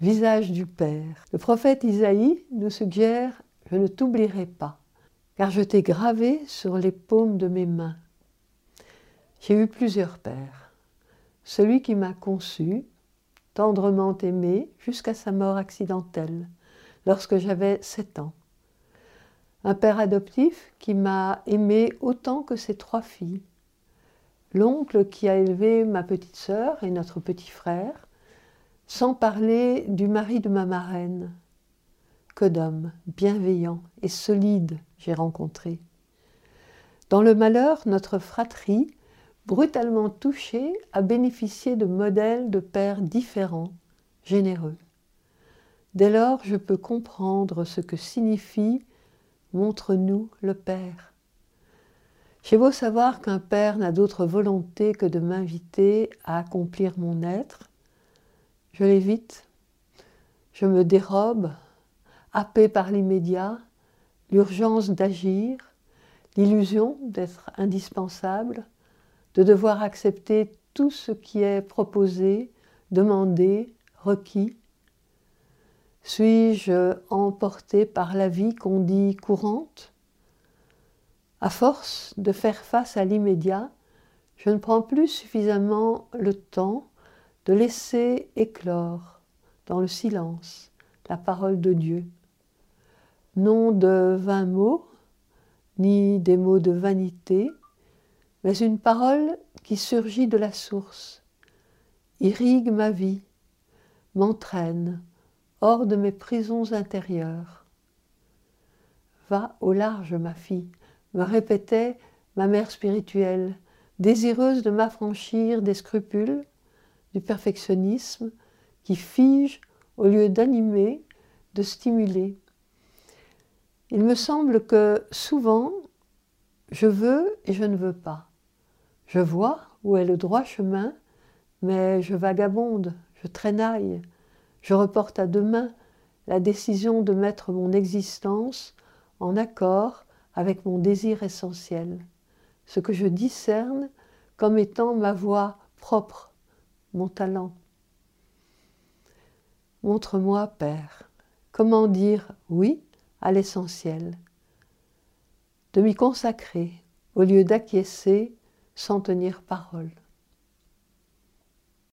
visage du Père. Le prophète Isaïe nous suggère Je ne t'oublierai pas, car je t'ai gravé sur les paumes de mes mains. J'ai eu plusieurs pères. Celui qui m'a conçu, tendrement aimé jusqu'à sa mort accidentelle, lorsque j'avais sept ans. Un père adoptif qui m'a aimé autant que ses trois filles. L'oncle qui a élevé ma petite sœur et notre petit frère, sans parler du mari de ma marraine. Que d'hommes bienveillants et solides j'ai rencontrés. Dans le malheur, notre fratrie, brutalement touchée, a bénéficié de modèles de pères différents, généreux. Dès lors, je peux comprendre ce que signifie Montre-nous le Père. J'ai beau savoir qu'un Père n'a d'autre volonté que de m'inviter à accomplir mon être, je l'évite, je me dérobe, happé par l'immédiat, l'urgence d'agir, l'illusion d'être indispensable, de devoir accepter tout ce qui est proposé, demandé, requis. Suis-je emporté par la vie qu'on dit courante? À force de faire face à l'immédiat, je ne prends plus suffisamment le temps de laisser éclore dans le silence la parole de Dieu. Non de vains mots, ni des mots de vanité, mais une parole qui surgit de la source, irrigue ma vie, m'entraîne hors de mes prisons intérieures. Va au large, ma fille, me répétait ma mère spirituelle, désireuse de m'affranchir des scrupules du perfectionnisme qui fige au lieu d'animer, de stimuler. Il me semble que souvent, je veux et je ne veux pas. Je vois où est le droit chemin, mais je vagabonde, je traînaille, je reporte à demain la décision de mettre mon existence en accord avec mon désir essentiel, ce que je discerne comme étant ma voie propre, mon talent. Montre-moi, Père, comment dire oui à l'essentiel, de m'y consacrer au lieu d'acquiescer sans tenir parole.